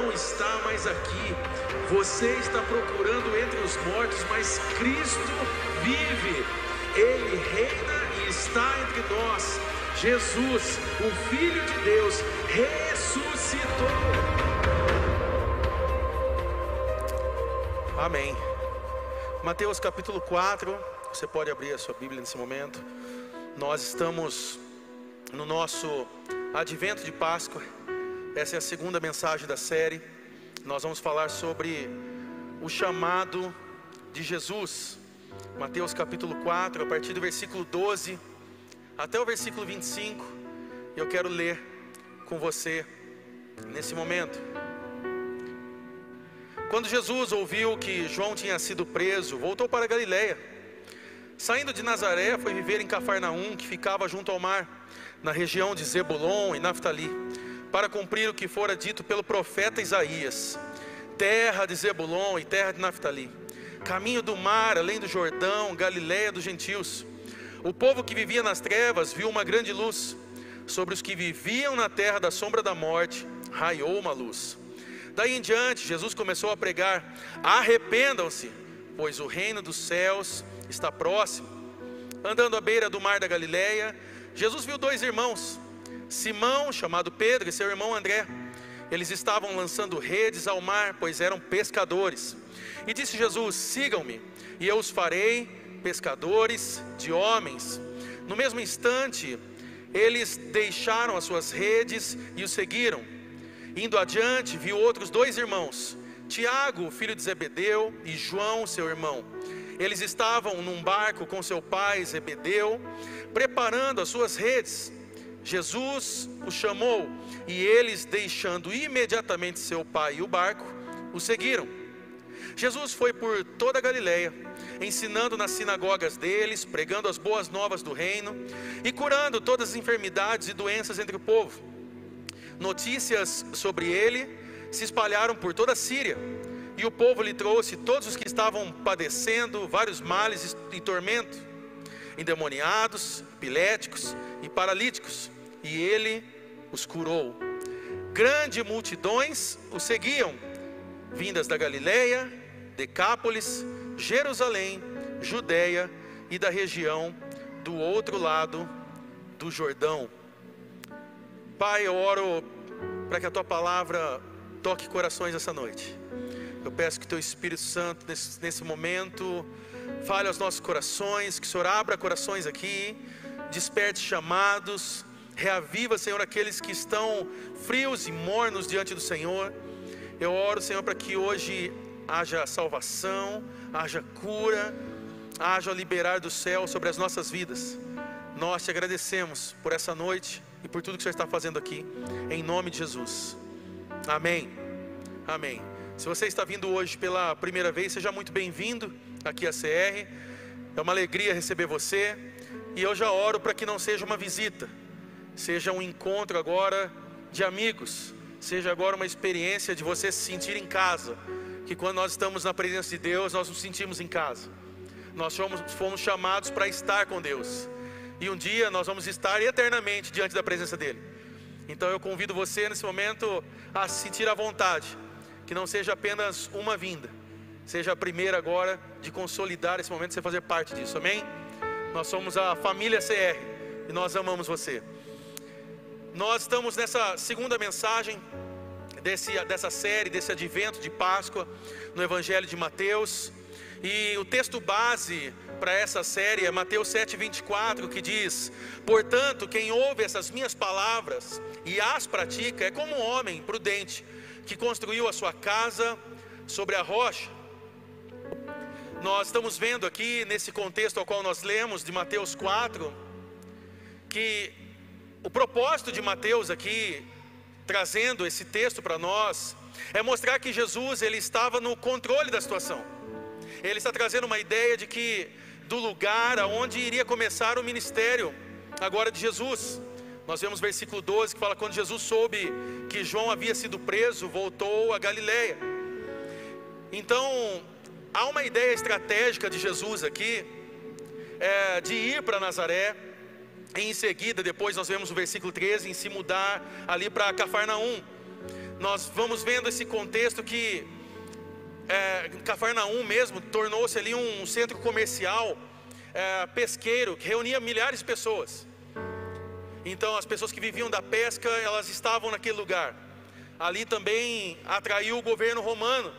Não está mais aqui. Você está procurando entre os mortos, mas Cristo vive. Ele reina e está entre nós. Jesus, o Filho de Deus, ressuscitou. Amém. Mateus capítulo 4, você pode abrir a sua Bíblia nesse momento. Nós estamos no nosso advento de Páscoa. Essa é a segunda mensagem da série. Nós vamos falar sobre o chamado de Jesus. Mateus capítulo 4, a partir do versículo 12 até o versículo 25. Eu quero ler com você nesse momento. Quando Jesus ouviu que João tinha sido preso, voltou para Galiléia. Saindo de Nazaré, foi viver em Cafarnaum, que ficava junto ao mar, na região de Zebulon e Naftali, para cumprir o que fora dito pelo profeta Isaías: terra de Zebulon e terra de Naftali, caminho do mar, além do Jordão, Galiléia dos gentios. O povo que vivia nas trevas viu uma grande luz. Sobre os que viviam na terra da sombra da morte, raiou uma luz. Daí em diante, Jesus começou a pregar: arrependam-se, pois o reino dos céus está próximo. Andando à beira do mar da Galileia, Jesus viu dois irmãos, Simão, chamado Pedro, e seu irmão André. Eles estavam lançando redes ao mar, pois eram pescadores. E disse Jesus: Sigam-me, e eu os farei pescadores de homens. No mesmo instante, eles deixaram as suas redes e o seguiram. Indo adiante, viu outros dois irmãos, Tiago, filho de Zebedeu, e João, seu irmão. Eles estavam num barco com seu pai Zebedeu, preparando as suas redes. Jesus os chamou e eles, deixando imediatamente seu pai e o barco, o seguiram. Jesus foi por toda a Galileia ensinando nas sinagogas deles, pregando as boas novas do reino e curando todas as enfermidades e doenças entre o povo. Notícias sobre ele se espalharam por toda a Síria, e o povo lhe trouxe todos os que estavam padecendo vários males e tormento, endemoniados, epiléticos e paralíticos, e ele os curou. Grandes multidões o seguiam, vindas da Galileia, Decápolis, Jerusalém, Judéia e da região do outro lado do Jordão. Pai, eu oro para que a tua palavra toque corações essa noite. Eu peço que teu Espírito Santo, nesse, nesse momento, fale aos nossos corações, que o Senhor abra corações aqui, desperte chamados, reaviva, Senhor, aqueles que estão frios e mornos diante do Senhor. Eu oro, Senhor, para que hoje haja salvação, haja cura, haja liberar do céu sobre as nossas vidas. Nós te agradecemos por essa noite e por tudo que o Senhor está fazendo aqui, em nome de Jesus. Amém. Amém. Se você está vindo hoje pela primeira vez, seja muito bem-vindo aqui à CR. É uma alegria receber você. E eu já oro para que não seja uma visita, seja um encontro agora de amigos, seja agora uma experiência de você se sentir em casa que quando nós estamos na presença de Deus, nós nos sentimos em casa. Nós fomos, fomos chamados para estar com Deus. E um dia nós vamos estar eternamente diante da presença dEle. Então eu convido você nesse momento a se sentir à vontade. Que não seja apenas uma vinda, seja a primeira agora de consolidar esse momento, você fazer parte disso, amém? Nós somos a família CR e nós amamos você. Nós estamos nessa segunda mensagem desse, dessa série, desse advento de Páscoa, no Evangelho de Mateus. E o texto base para essa série é Mateus 7,24, que diz: Portanto, quem ouve essas minhas palavras e as pratica é como um homem prudente que construiu a sua casa sobre a rocha. Nós estamos vendo aqui, nesse contexto ao qual nós lemos, de Mateus 4, que o propósito de Mateus aqui trazendo esse texto para nós é mostrar que Jesus ele estava no controle da situação. Ele está trazendo uma ideia de que do lugar aonde iria começar o ministério agora de Jesus. Nós vemos versículo 12 que fala quando Jesus soube que João havia sido preso, voltou a Galiléia. Então, há uma ideia estratégica de Jesus aqui, é, de ir para Nazaré, em seguida, depois nós vemos o versículo 13, em se mudar ali para Cafarnaum. nós vamos vendo esse contexto que é, Cafarnaum mesmo tornou-se ali um centro comercial é, pesqueiro que reunia milhares de pessoas. Então as pessoas que viviam da pesca elas estavam naquele lugar. Ali também atraiu o governo romano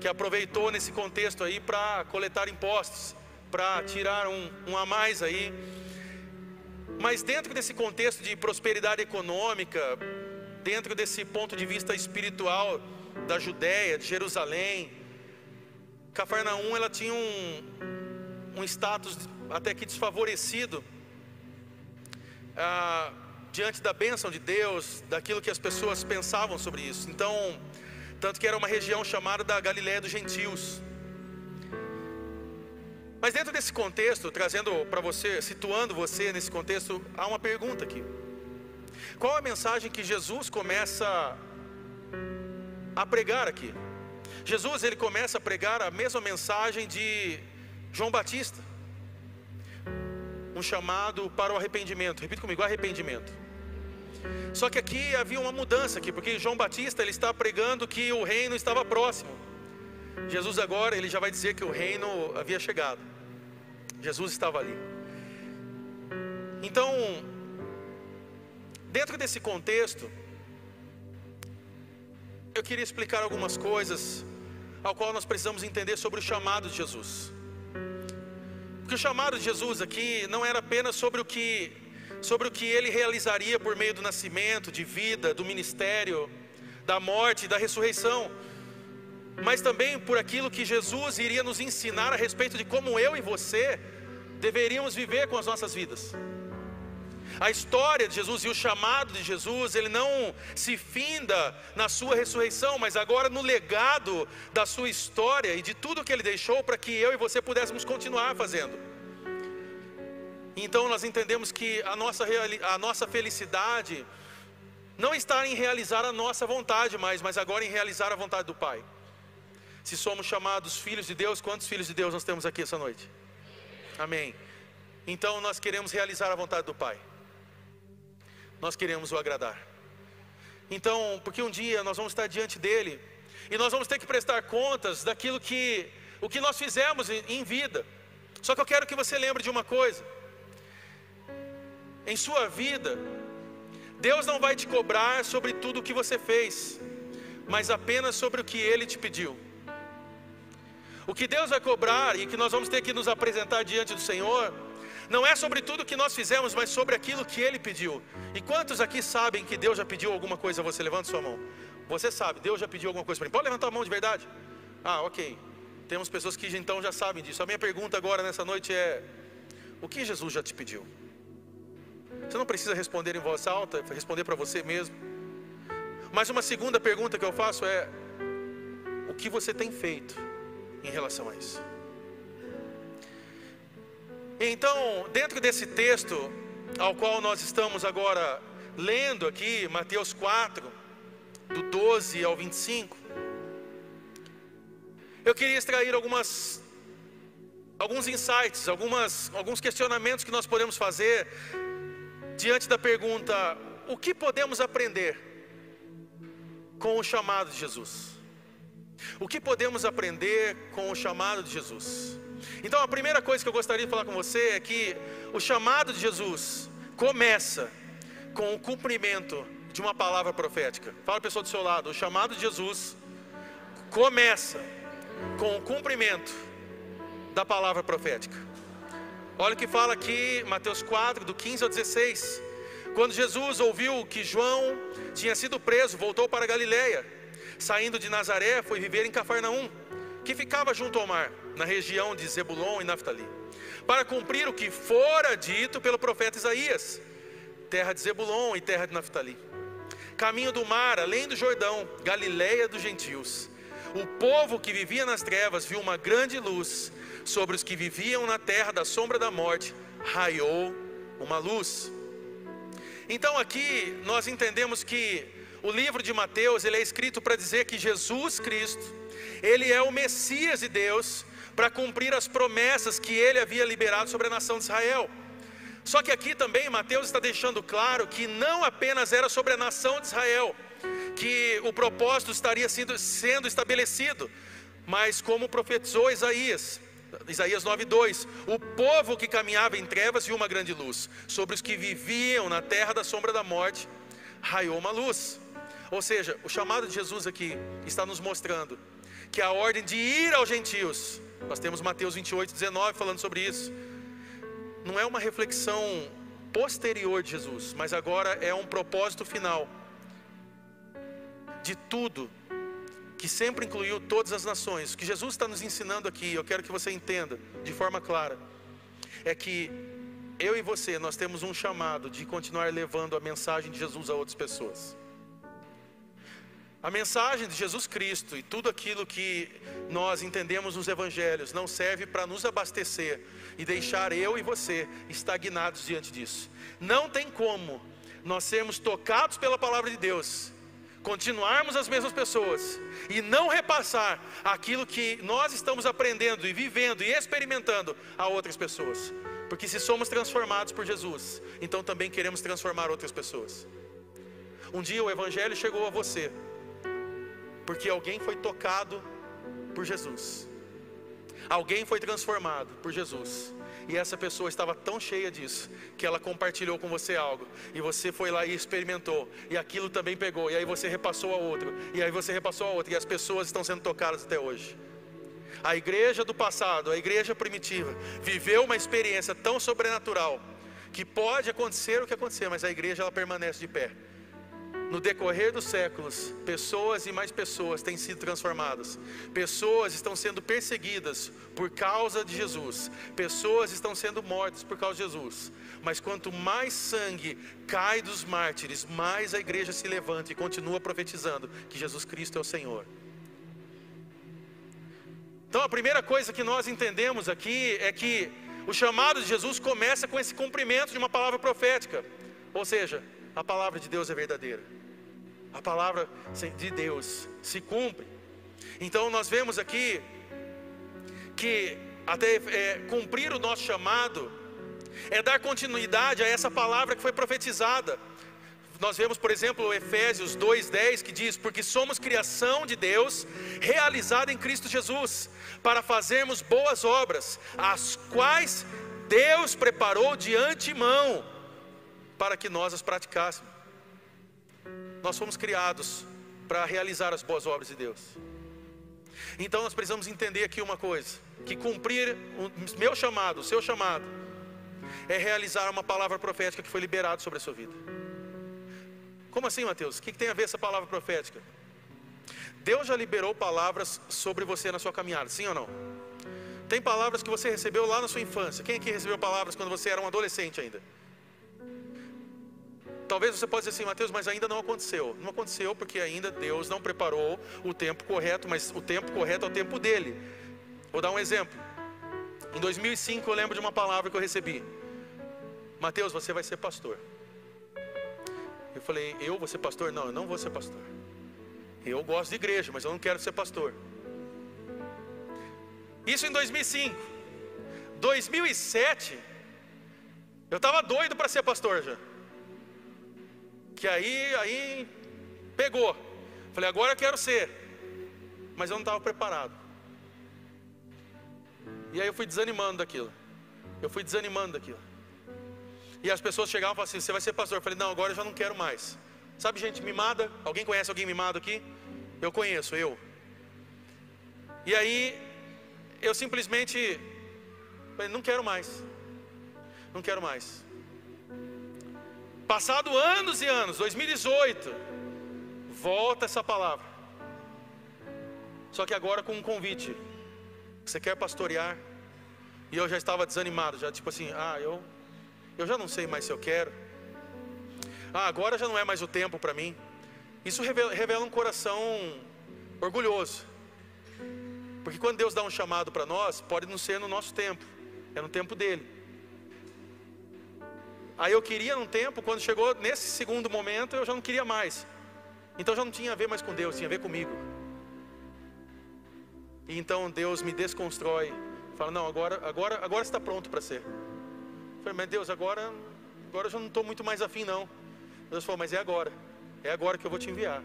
que aproveitou nesse contexto aí para coletar impostos, para tirar um, um a mais aí. Mas dentro desse contexto de prosperidade econômica, dentro desse ponto de vista espiritual da Judéia, de Jerusalém, Cafarnaum ela tinha um, um status até que desfavorecido ah, diante da bênção de Deus, daquilo que as pessoas pensavam sobre isso. Então, tanto que era uma região chamada da Galiléia dos Gentios. Mas dentro desse contexto, trazendo para você, situando você nesse contexto, há uma pergunta aqui. Qual a mensagem que Jesus começa a pregar aqui? Jesus ele começa a pregar a mesma mensagem de João Batista. Um chamado para o arrependimento. Repita comigo, arrependimento. Só que aqui havia uma mudança aqui, porque João Batista ele está pregando que o reino estava próximo. Jesus agora ele já vai dizer que o reino havia chegado. Jesus estava ali. Então, dentro desse contexto, eu queria explicar algumas coisas ao qual nós precisamos entender sobre o chamado de Jesus. Porque o chamado de Jesus aqui não era apenas sobre o que sobre o que ele realizaria por meio do nascimento, de vida, do ministério, da morte, da ressurreição, mas também por aquilo que Jesus iria nos ensinar a respeito de como eu e você deveríamos viver com as nossas vidas. A história de Jesus e o chamado de Jesus, ele não se finda na sua ressurreição, mas agora no legado da sua história e de tudo que ele deixou para que eu e você pudéssemos continuar fazendo. Então nós entendemos que a nossa, a nossa felicidade não está em realizar a nossa vontade mais, mas agora em realizar a vontade do Pai. Se somos chamados filhos de Deus, quantos filhos de Deus nós temos aqui essa noite? Amém. Então nós queremos realizar a vontade do Pai nós queremos o agradar. Então, porque um dia nós vamos estar diante dele e nós vamos ter que prestar contas daquilo que o que nós fizemos em vida. Só que eu quero que você lembre de uma coisa. Em sua vida, Deus não vai te cobrar sobre tudo o que você fez, mas apenas sobre o que ele te pediu. O que Deus vai cobrar e que nós vamos ter que nos apresentar diante do Senhor não é sobre tudo que nós fizemos, mas sobre aquilo que Ele pediu. E quantos aqui sabem que Deus já pediu alguma coisa a você? Levanta sua mão. Você sabe, Deus já pediu alguma coisa para mim. Pode levantar a mão de verdade? Ah, ok. Temos pessoas que então já sabem disso. A minha pergunta agora nessa noite é: o que Jesus já te pediu? Você não precisa responder em voz alta, responder para você mesmo. Mas uma segunda pergunta que eu faço é: o que você tem feito em relação a isso? Então, dentro desse texto, ao qual nós estamos agora lendo aqui, Mateus 4, do 12 ao 25, eu queria extrair algumas, alguns insights, algumas, alguns questionamentos que nós podemos fazer diante da pergunta: o que podemos aprender com o chamado de Jesus? O que podemos aprender com o chamado de Jesus? Então a primeira coisa que eu gostaria de falar com você é que o chamado de Jesus começa com o cumprimento de uma palavra profética. Fala a pessoa do seu lado, o chamado de Jesus começa com o cumprimento da palavra profética. Olha o que fala aqui, Mateus 4, do 15 ao 16. Quando Jesus ouviu que João tinha sido preso, voltou para Galiléia. Saindo de Nazaré, foi viver em Cafarnaum, que ficava junto ao mar na região de Zebulon e Naftali, para cumprir o que fora dito pelo profeta Isaías, terra de Zebulon e terra de Naftali. Caminho do mar, além do Jordão, Galiléia dos gentios. O povo que vivia nas trevas viu uma grande luz, sobre os que viviam na terra da sombra da morte, raiou uma luz. Então aqui nós entendemos que o livro de Mateus, ele é escrito para dizer que Jesus Cristo, ele é o Messias de Deus, para cumprir as promessas que ele havia liberado sobre a nação de Israel. Só que aqui também Mateus está deixando claro que não apenas era sobre a nação de Israel que o propósito estaria sendo, sendo estabelecido, mas como profetizou Isaías, Isaías 9:2, o povo que caminhava em trevas viu uma grande luz, sobre os que viviam na terra da sombra da morte, raiou uma luz. Ou seja, o chamado de Jesus aqui está nos mostrando que a ordem de ir aos gentios, nós temos Mateus 28, 19 falando sobre isso, não é uma reflexão posterior de Jesus, mas agora é um propósito final de tudo que sempre incluiu todas as nações. O que Jesus está nos ensinando aqui, eu quero que você entenda de forma clara, é que eu e você, nós temos um chamado de continuar levando a mensagem de Jesus a outras pessoas. A mensagem de Jesus Cristo e tudo aquilo que nós entendemos nos evangelhos não serve para nos abastecer e deixar eu e você estagnados diante disso. Não tem como nós sermos tocados pela palavra de Deus continuarmos as mesmas pessoas e não repassar aquilo que nós estamos aprendendo e vivendo e experimentando a outras pessoas. Porque se somos transformados por Jesus, então também queremos transformar outras pessoas. Um dia o evangelho chegou a você porque alguém foi tocado por Jesus. Alguém foi transformado por Jesus. E essa pessoa estava tão cheia disso que ela compartilhou com você algo. E você foi lá e experimentou. E aquilo também pegou. E aí você repassou a outro. E aí você repassou a outro. E as pessoas estão sendo tocadas até hoje. A igreja do passado, a igreja primitiva, viveu uma experiência tão sobrenatural que pode acontecer o que acontecer, mas a igreja ela permanece de pé no decorrer dos séculos, pessoas e mais pessoas têm sido transformadas. Pessoas estão sendo perseguidas por causa de Jesus. Pessoas estão sendo mortas por causa de Jesus. Mas quanto mais sangue cai dos mártires, mais a igreja se levanta e continua profetizando que Jesus Cristo é o Senhor. Então a primeira coisa que nós entendemos aqui é que o chamado de Jesus começa com esse cumprimento de uma palavra profética. Ou seja, a palavra de Deus é verdadeira a palavra de Deus se cumpre. Então nós vemos aqui que até é, cumprir o nosso chamado é dar continuidade a essa palavra que foi profetizada. Nós vemos, por exemplo, Efésios 2:10 que diz: "Porque somos criação de Deus, realizada em Cristo Jesus, para fazermos boas obras, as quais Deus preparou de antemão para que nós as praticássemos." Nós fomos criados para realizar as boas obras de Deus. Então nós precisamos entender aqui uma coisa: que cumprir o meu chamado, o seu chamado, é realizar uma palavra profética que foi liberada sobre a sua vida. Como assim, Mateus? O que tem a ver essa palavra profética? Deus já liberou palavras sobre você na sua caminhada, sim ou não? Tem palavras que você recebeu lá na sua infância. Quem aqui recebeu palavras quando você era um adolescente ainda? Talvez você possa dizer assim, Mateus, mas ainda não aconteceu. Não aconteceu porque ainda Deus não preparou o tempo correto, mas o tempo correto é o tempo dele. Vou dar um exemplo. Em 2005 eu lembro de uma palavra que eu recebi. Mateus, você vai ser pastor. Eu falei, eu vou ser pastor? Não, eu não vou ser pastor. Eu gosto de igreja, mas eu não quero ser pastor. Isso em 2005. 2007, eu estava doido para ser pastor já que aí, aí pegou. Falei, agora eu quero ser. Mas eu não estava preparado. E aí eu fui desanimando daquilo. Eu fui desanimando daquilo. E as pessoas chegavam e falavam assim: Você vai ser pastor? Eu falei: Não, agora eu já não quero mais. Sabe gente mimada? Alguém conhece alguém mimado aqui? Eu conheço, eu. E aí eu simplesmente falei: Não quero mais. Não quero mais. Passado anos e anos, 2018, volta essa palavra. Só que agora com um convite. Você quer pastorear? E eu já estava desanimado, já tipo assim, ah, eu eu já não sei mais se eu quero. Ah, agora já não é mais o tempo para mim. Isso revela, revela um coração orgulhoso. Porque quando Deus dá um chamado para nós, pode não ser no nosso tempo, é no tempo dele. Aí eu queria num tempo, quando chegou nesse segundo momento, eu já não queria mais. Então já não tinha a ver mais com Deus, tinha a ver comigo. E então Deus me desconstrói. Fala, não, agora, agora, agora está pronto para ser. Eu falei, mas Deus, agora, agora eu já não estou muito mais afim não. Deus falou, mas é agora. É agora que eu vou te enviar.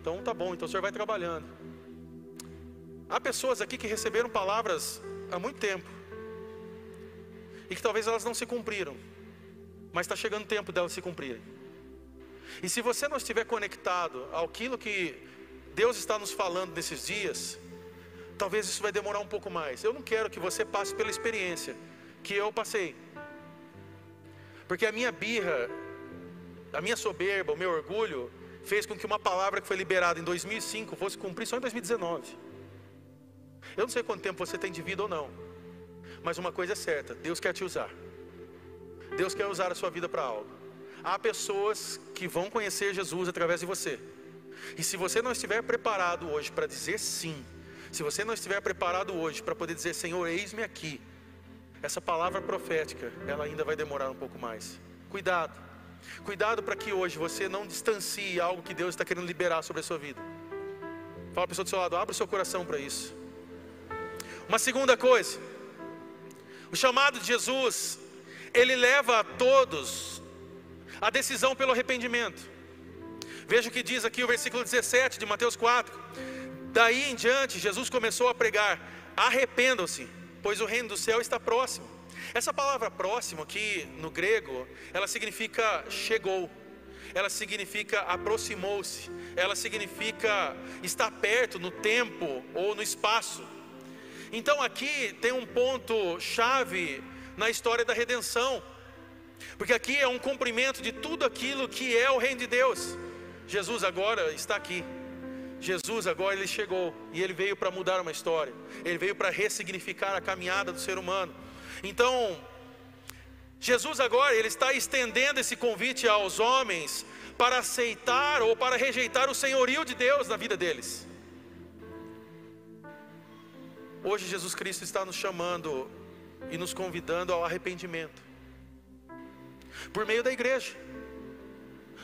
então tá bom, então o senhor vai trabalhando. Há pessoas aqui que receberam palavras há muito tempo e que talvez elas não se cumpriram, mas está chegando o tempo delas se cumprirem. E se você não estiver conectado àquilo que Deus está nos falando nesses dias, talvez isso vai demorar um pouco mais. Eu não quero que você passe pela experiência que eu passei, porque a minha birra, a minha soberba, o meu orgulho, fez com que uma palavra que foi liberada em 2005 fosse cumprir só em 2019. Eu não sei quanto tempo você tem de vida ou não, mas uma coisa é certa: Deus quer te usar. Deus quer usar a sua vida para algo. Há pessoas que vão conhecer Jesus através de você. E se você não estiver preparado hoje para dizer sim, se você não estiver preparado hoje para poder dizer Senhor, eis-me aqui, essa palavra profética, ela ainda vai demorar um pouco mais. Cuidado, cuidado para que hoje você não distancie algo que Deus está querendo liberar sobre a sua vida. Fala a pessoa do seu lado, abra o seu coração para isso. Uma segunda coisa, o chamado de Jesus, ele leva a todos a decisão pelo arrependimento. Veja o que diz aqui o versículo 17 de Mateus 4. Daí em diante, Jesus começou a pregar: arrependam-se, pois o reino do céu está próximo. Essa palavra próximo aqui no grego, ela significa chegou, ela significa aproximou-se, ela significa estar perto no tempo ou no espaço. Então aqui tem um ponto chave na história da redenção, porque aqui é um cumprimento de tudo aquilo que é o reino de Deus. Jesus agora está aqui. Jesus agora ele chegou e ele veio para mudar uma história. Ele veio para ressignificar a caminhada do ser humano. Então, Jesus agora ele está estendendo esse convite aos homens para aceitar ou para rejeitar o senhorio de Deus na vida deles. Hoje Jesus Cristo está nos chamando e nos convidando ao arrependimento. Por meio da igreja.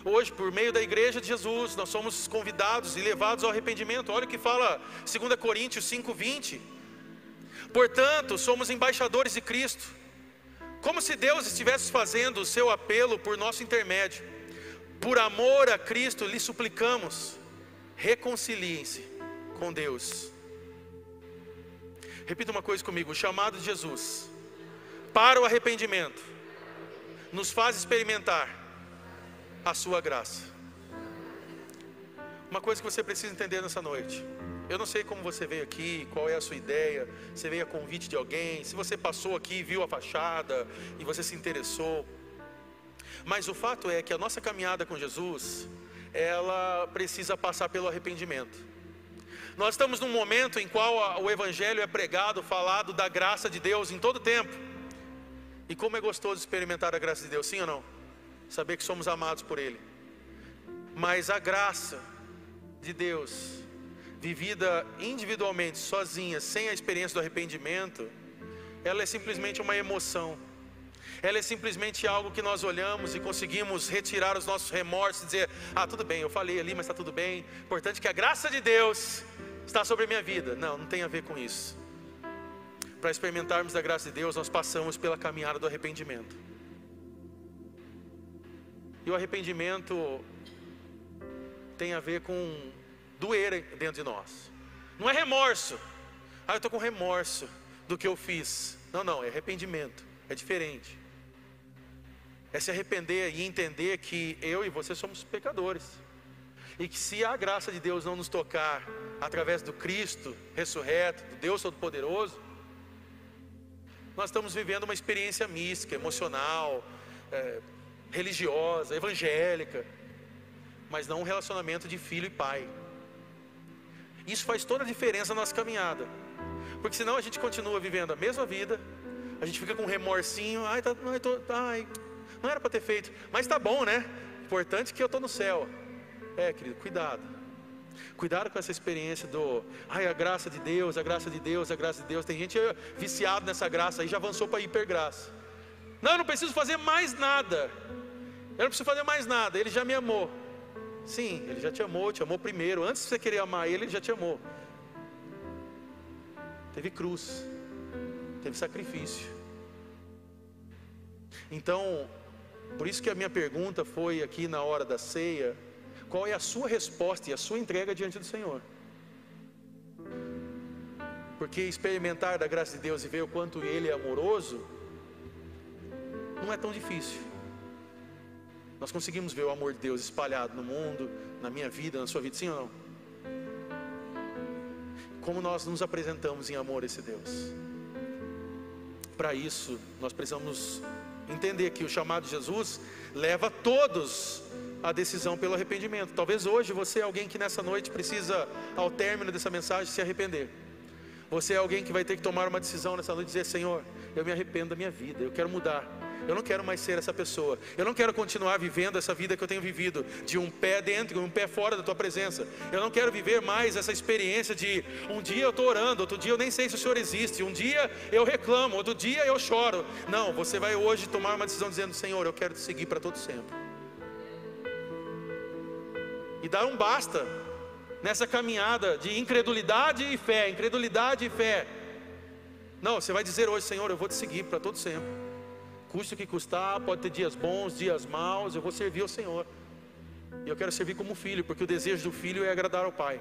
Hoje, por meio da igreja de Jesus, nós somos convidados e levados ao arrependimento. Olha o que fala 2 Coríntios 5:20. Portanto, somos embaixadores de Cristo. Como se Deus estivesse fazendo o seu apelo por nosso intermédio. Por amor a Cristo, lhe suplicamos: reconciliem-se com Deus. Repita uma coisa comigo: o chamado de Jesus para o arrependimento nos faz experimentar a sua graça. Uma coisa que você precisa entender nessa noite. Eu não sei como você veio aqui, qual é a sua ideia, você veio a convite de alguém, se você passou aqui, viu a fachada e você se interessou. Mas o fato é que a nossa caminhada com Jesus, ela precisa passar pelo arrependimento. Nós estamos num momento em qual o Evangelho é pregado, falado da graça de Deus em todo tempo. E como é gostoso experimentar a graça de Deus, sim ou não? Saber que somos amados por Ele. Mas a graça de Deus, vivida individualmente, sozinha, sem a experiência do arrependimento, ela é simplesmente uma emoção. Ela é simplesmente algo que nós olhamos e conseguimos retirar os nossos remorsos e dizer: Ah, tudo bem, eu falei ali, mas está tudo bem. Importante que a graça de Deus está sobre a minha vida. Não, não tem a ver com isso. Para experimentarmos da graça de Deus, nós passamos pela caminhada do arrependimento. E o arrependimento tem a ver com doer dentro de nós. Não é remorso. Ah, eu estou com remorso do que eu fiz. Não, não, é arrependimento. É diferente. É se arrepender e entender que eu e você somos pecadores. E que se a graça de Deus não nos tocar através do Cristo ressurreto, do Deus Todo-Poderoso, nós estamos vivendo uma experiência mística, emocional, é, religiosa, evangélica, mas não um relacionamento de filho e pai. Isso faz toda a diferença na nossa caminhada, porque senão a gente continua vivendo a mesma vida, a gente fica com um remorsinho, ai, tá, ai, tô, ai não era para ter feito, mas tá bom, né? Importante que eu estou no céu. É, querido, cuidado. Cuidado com essa experiência do, ai, a graça de Deus, a graça de Deus, a graça de Deus. Tem gente viciado nessa graça aí, já avançou para hipergraça. Não, eu não preciso fazer mais nada. Eu não preciso fazer mais nada, ele já me amou. Sim, ele já te amou, te amou primeiro. Antes de você querer amar ele, ele já te amou. Teve cruz, teve sacrifício. Então, por isso que a minha pergunta foi aqui na hora da ceia qual é a sua resposta e a sua entrega diante do Senhor. Porque experimentar da graça de Deus e ver o quanto Ele é amoroso, não é tão difícil. Nós conseguimos ver o amor de Deus espalhado no mundo, na minha vida, na sua vida, sim ou não? Como nós nos apresentamos em amor a esse Deus? Para isso, nós precisamos entender que o chamado de Jesus leva todos à decisão pelo arrependimento. Talvez hoje você é alguém que nessa noite precisa, ao término dessa mensagem, se arrepender. Você é alguém que vai ter que tomar uma decisão nessa noite e dizer: Senhor, eu me arrependo da minha vida, eu quero mudar. Eu não quero mais ser essa pessoa. Eu não quero continuar vivendo essa vida que eu tenho vivido, de um pé dentro e um pé fora da tua presença. Eu não quero viver mais essa experiência de um dia eu estou orando, outro dia eu nem sei se o Senhor existe, um dia eu reclamo, outro dia eu choro. Não, você vai hoje tomar uma decisão dizendo: Senhor, eu quero te seguir para todo sempre. E dar um basta nessa caminhada de incredulidade e fé, incredulidade e fé. Não, você vai dizer hoje, Senhor, eu vou te seguir para todo sempre custe o que custar, pode ter dias bons, dias maus, eu vou servir ao Senhor. E eu quero servir como filho, porque o desejo do filho é agradar ao Pai.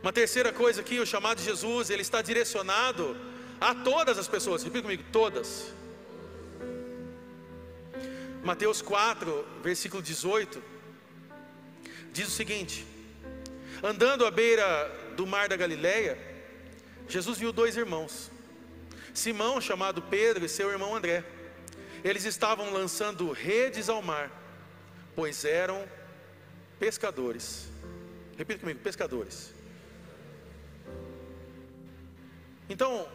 Uma terceira coisa aqui, o chamado de Jesus, ele está direcionado a todas as pessoas. Repita comigo, todas. Mateus 4, versículo 18, diz o seguinte: Andando à beira do mar da Galileia, Jesus viu dois irmãos, Simão, chamado Pedro, e seu irmão André. Eles estavam lançando redes ao mar, pois eram pescadores. Repita comigo: pescadores. Então,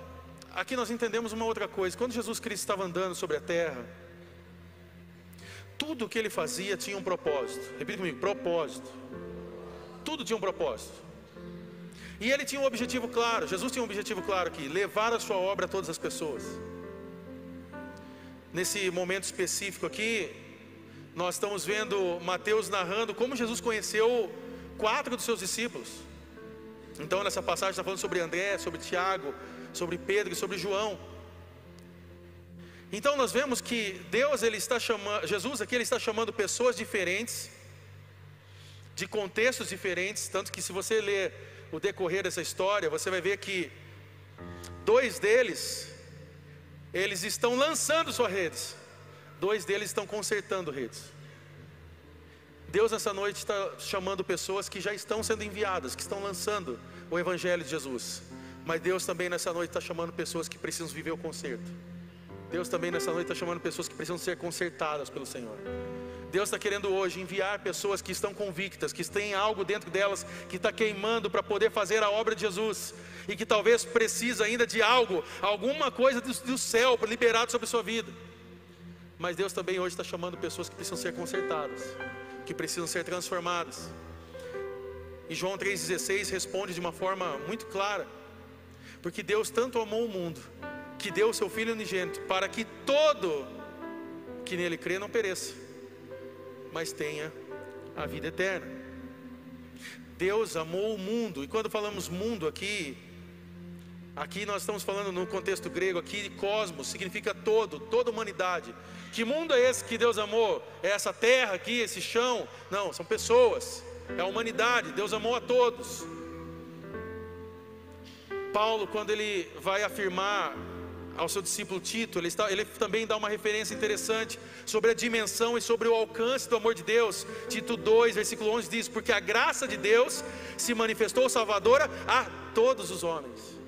aqui nós entendemos uma outra coisa. Quando Jesus Cristo estava andando sobre a terra, tudo o que ele fazia tinha um propósito. Repita comigo: propósito. Tudo tinha um propósito. E ele tinha um objetivo claro, Jesus tinha um objetivo claro aqui: levar a sua obra a todas as pessoas. Nesse momento específico aqui, nós estamos vendo Mateus narrando como Jesus conheceu quatro dos seus discípulos. Então, nessa passagem está falando sobre André, sobre Tiago, sobre Pedro e sobre João. Então, nós vemos que Deus, ele está chamando, Jesus aqui, ele está chamando pessoas diferentes, de contextos diferentes, tanto que se você ler o decorrer dessa história, você vai ver que dois deles, eles estão lançando suas redes, dois deles estão consertando redes. Deus nessa noite está chamando pessoas que já estão sendo enviadas, que estão lançando o Evangelho de Jesus. Mas Deus também nessa noite está chamando pessoas que precisam viver o conserto. Deus também nessa noite está chamando pessoas que precisam ser consertadas pelo Senhor. Deus está querendo hoje enviar pessoas que estão convictas, que têm algo dentro delas que está queimando para poder fazer a obra de Jesus e que talvez precisa ainda de algo, alguma coisa do, do céu liberado sobre a sua vida. Mas Deus também hoje está chamando pessoas que precisam ser consertadas, que precisam ser transformadas. E João 3,16 responde de uma forma muito clara, porque Deus tanto amou o mundo, que deu o seu Filho unigênito, para que todo que nele crê não pereça, mas tenha a vida eterna. Deus amou o mundo, e quando falamos mundo aqui, aqui nós estamos falando no contexto grego aqui cosmos, significa todo, toda humanidade. Que mundo é esse que Deus amou? É essa terra aqui, esse chão? Não, são pessoas, é a humanidade, Deus amou a todos. Paulo, quando ele vai afirmar ao seu discípulo Tito, ele, está, ele também dá uma referência interessante sobre a dimensão e sobre o alcance do amor de Deus. Tito 2, versículo 11 diz: Porque a graça de Deus se manifestou salvadora a todos os homens.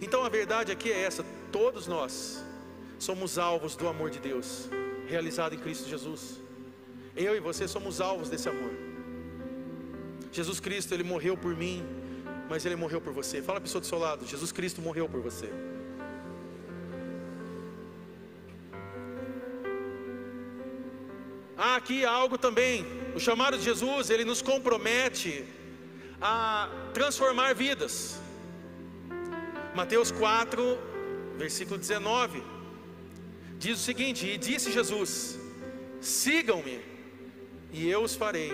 Então a verdade aqui é essa: todos nós somos alvos do amor de Deus, realizado em Cristo Jesus. Eu e você somos alvos desse amor. Jesus Cristo, Ele morreu por mim, mas Ele morreu por você. Fala a pessoa do seu lado: Jesus Cristo morreu por você. Há aqui algo também, o chamado de Jesus, ele nos compromete a transformar vidas. Mateus 4, versículo 19, diz o seguinte: E disse Jesus: Sigam-me, e eu os farei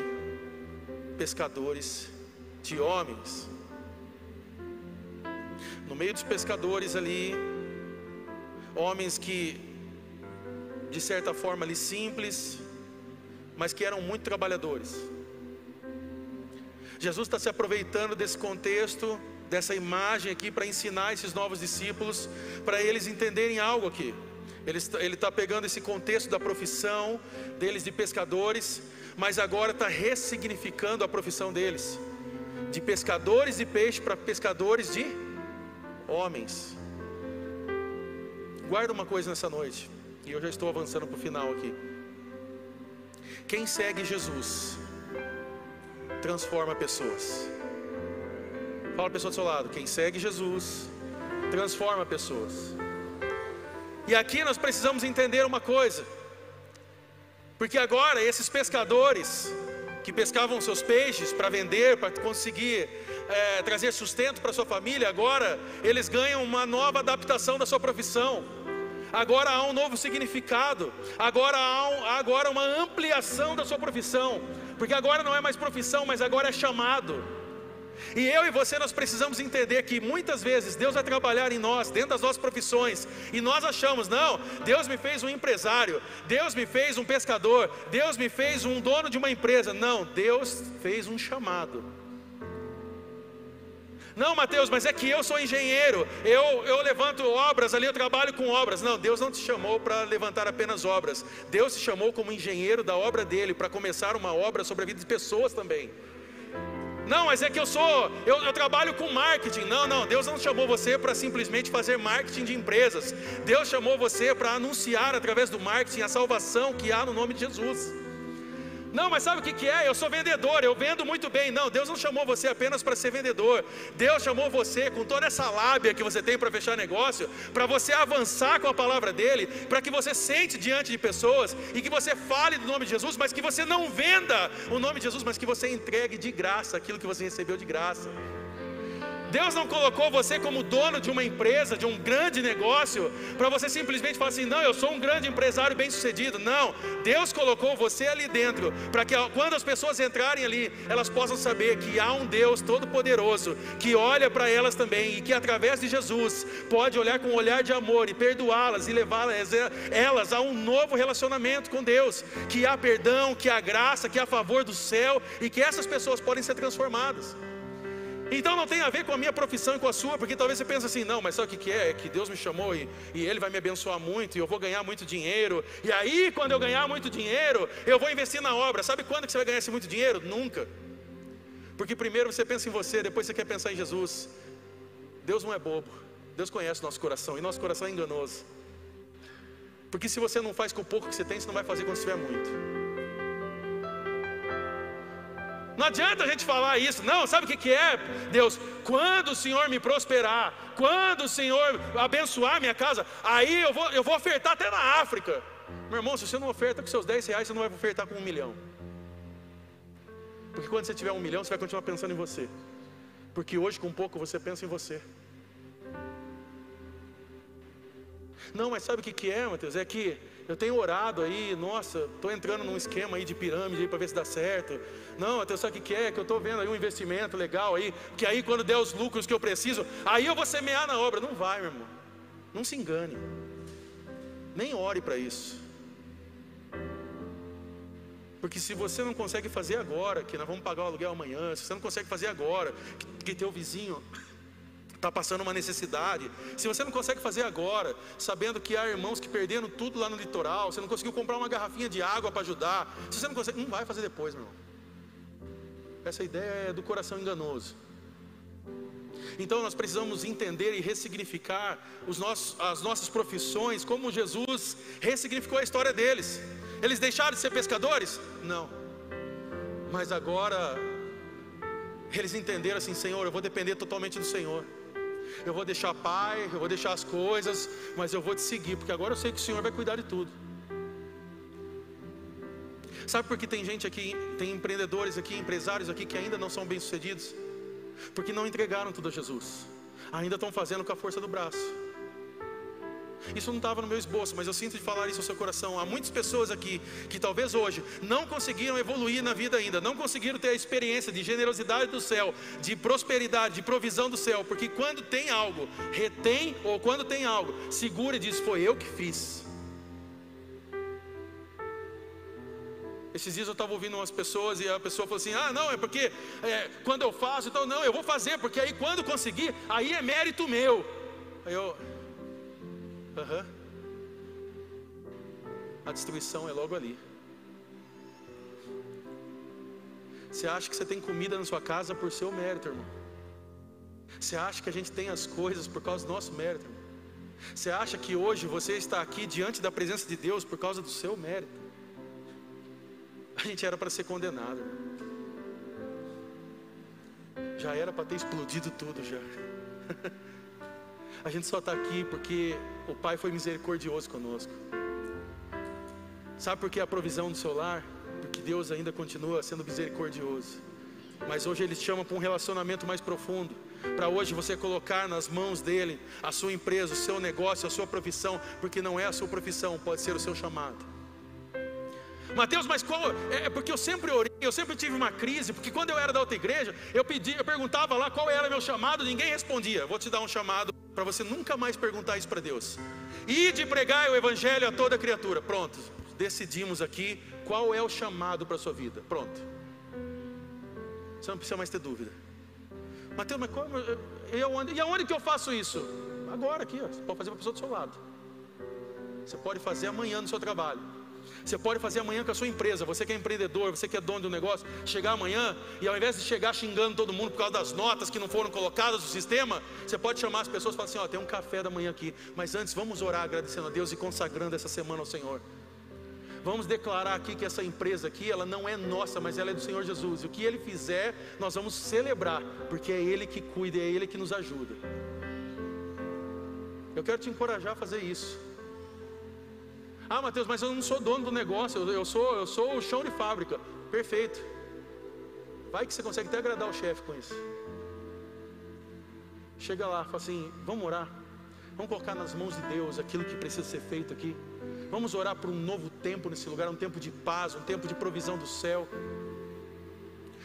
pescadores de homens. No meio dos pescadores ali, homens que de certa forma ali simples, mas que eram muito trabalhadores. Jesus está se aproveitando desse contexto, dessa imagem aqui, para ensinar esses novos discípulos, para eles entenderem algo aqui. Ele está pegando esse contexto da profissão deles de pescadores, mas agora está ressignificando a profissão deles, de pescadores de peixe para pescadores de homens. Guarda uma coisa nessa noite, e eu já estou avançando para o final aqui. Quem segue Jesus transforma pessoas. Fala a pessoa do seu lado, quem segue Jesus transforma pessoas. E aqui nós precisamos entender uma coisa, porque agora esses pescadores que pescavam seus peixes para vender, para conseguir é, trazer sustento para sua família, agora eles ganham uma nova adaptação da sua profissão. Agora há um novo significado, agora há um, agora uma ampliação da sua profissão, porque agora não é mais profissão, mas agora é chamado. E eu e você nós precisamos entender que muitas vezes Deus vai trabalhar em nós, dentro das nossas profissões, e nós achamos, não, Deus me fez um empresário, Deus me fez um pescador, Deus me fez um dono de uma empresa. Não, Deus fez um chamado. Não, Mateus, mas é que eu sou engenheiro, eu, eu levanto obras ali, eu trabalho com obras. Não, Deus não te chamou para levantar apenas obras. Deus te chamou como engenheiro da obra dele, para começar uma obra sobre a vida de pessoas também. Não, mas é que eu sou, eu, eu trabalho com marketing. Não, não, Deus não chamou você para simplesmente fazer marketing de empresas. Deus chamou você para anunciar através do marketing a salvação que há no nome de Jesus. Não, mas sabe o que, que é? Eu sou vendedor, eu vendo muito bem. Não, Deus não chamou você apenas para ser vendedor. Deus chamou você com toda essa lábia que você tem para fechar negócio, para você avançar com a palavra dele, para que você sente diante de pessoas e que você fale do nome de Jesus, mas que você não venda o nome de Jesus, mas que você entregue de graça aquilo que você recebeu de graça. Deus não colocou você como dono de uma empresa, de um grande negócio, para você simplesmente falar assim: não, eu sou um grande empresário bem sucedido. Não, Deus colocou você ali dentro, para que quando as pessoas entrarem ali, elas possam saber que há um Deus todo-poderoso, que olha para elas também e que através de Jesus pode olhar com um olhar de amor e perdoá-las e levá-las elas a um novo relacionamento com Deus, que há perdão, que há graça, que há favor do céu e que essas pessoas podem ser transformadas. Então não tem a ver com a minha profissão e com a sua, porque talvez você pense assim, não, mas sabe o que é? É que Deus me chamou e, e Ele vai me abençoar muito, e eu vou ganhar muito dinheiro, e aí quando eu ganhar muito dinheiro, eu vou investir na obra. Sabe quando que você vai ganhar esse muito dinheiro? Nunca. Porque primeiro você pensa em você, depois você quer pensar em Jesus. Deus não é bobo, Deus conhece o nosso coração, e nosso coração é enganoso. Porque se você não faz com o pouco que você tem, você não vai fazer quando tiver muito. Não adianta a gente falar isso, não, sabe o que, que é, Deus? Quando o Senhor me prosperar, quando o Senhor abençoar minha casa, aí eu vou, eu vou ofertar até na África. Meu irmão, se você não oferta com seus 10 reais, você não vai ofertar com um milhão. Porque quando você tiver um milhão, você vai continuar pensando em você. Porque hoje, com pouco, você pensa em você. Não, mas sabe o que, que é, Mateus? É que eu tenho orado aí, nossa, estou entrando num esquema aí de pirâmide para ver se dá certo. Não, até o que é? Que eu estou vendo aí um investimento legal aí, que aí quando der os lucros que eu preciso, aí eu vou semear na obra. Não vai, meu irmão. Não se engane. Nem ore para isso. Porque se você não consegue fazer agora, que nós vamos pagar o aluguel amanhã, se você não consegue fazer agora, que, que teu vizinho está passando uma necessidade, se você não consegue fazer agora, sabendo que há irmãos que perderam tudo lá no litoral, você não conseguiu comprar uma garrafinha de água para ajudar, se você não consegue, não vai fazer depois, meu irmão. Essa ideia é do coração enganoso. Então nós precisamos entender e ressignificar nossos, as nossas profissões, como Jesus ressignificou a história deles. Eles deixaram de ser pescadores? Não. Mas agora eles entenderam assim, Senhor, eu vou depender totalmente do Senhor eu vou deixar pai, eu vou deixar as coisas, mas eu vou te seguir, porque agora eu sei que o Senhor vai cuidar de tudo. Sabe por que tem gente aqui, tem empreendedores aqui, empresários aqui que ainda não são bem-sucedidos? Porque não entregaram tudo a Jesus, ainda estão fazendo com a força do braço. Isso não estava no meu esboço, mas eu sinto de falar isso ao seu coração. Há muitas pessoas aqui que talvez hoje não conseguiram evoluir na vida ainda, não conseguiram ter a experiência de generosidade do céu, de prosperidade, de provisão do céu, porque quando tem algo, retém, ou quando tem algo, segura e diz: Foi eu que fiz. Esses dias eu estava ouvindo umas pessoas e a pessoa falou assim: ah, não, é porque é, quando eu faço, então não, eu vou fazer, porque aí quando conseguir, aí é mérito meu. Aí eu, Uh -huh. A destruição é logo ali. Você acha que você tem comida na sua casa por seu mérito, irmão? Você acha que a gente tem as coisas por causa do nosso mérito? Irmão? Você acha que hoje você está aqui diante da presença de Deus por causa do seu mérito? A gente era para ser condenado. Irmão. Já era para ter explodido tudo já. A gente só está aqui porque o Pai foi misericordioso conosco. Sabe por que a provisão do seu lar? Porque Deus ainda continua sendo misericordioso. Mas hoje Ele te chama para um relacionamento mais profundo. Para hoje você colocar nas mãos dele a sua empresa, o seu negócio, a sua profissão, porque não é a sua profissão, pode ser o seu chamado. Mateus, mas qual? É, é porque eu sempre orei, eu sempre tive uma crise, porque quando eu era da outra igreja, eu pedi, eu perguntava lá qual era meu chamado, ninguém respondia. Vou te dar um chamado para você nunca mais perguntar isso para Deus. E de pregar o evangelho a toda criatura. Pronto, decidimos aqui qual é o chamado para a sua vida. Pronto. Você não precisa mais ter dúvida. Mateus, mas como, e, aonde, e aonde que eu faço isso? Agora aqui, ó, você pode fazer para a pessoa do seu lado. Você pode fazer amanhã no seu trabalho. Você pode fazer amanhã com a sua empresa. Você que é empreendedor, você que é dono de um negócio, chegar amanhã e ao invés de chegar xingando todo mundo por causa das notas que não foram colocadas no sistema, você pode chamar as pessoas e falar assim: ó, tem um café da manhã aqui. Mas antes, vamos orar agradecendo a Deus e consagrando essa semana ao Senhor. Vamos declarar aqui que essa empresa aqui, ela não é nossa, mas ela é do Senhor Jesus. E o que Ele fizer, nós vamos celebrar, porque é Ele que cuida, é Ele que nos ajuda. Eu quero te encorajar a fazer isso. Ah, Mateus, mas eu não sou dono do negócio, eu, sou, eu sou o chão de fábrica. Perfeito. Vai que você consegue até agradar o chefe com isso. Chega lá, fala assim: vamos orar. Vamos colocar nas mãos de Deus aquilo que precisa ser feito aqui. Vamos orar por um novo tempo nesse lugar, um tempo de paz, um tempo de provisão do céu.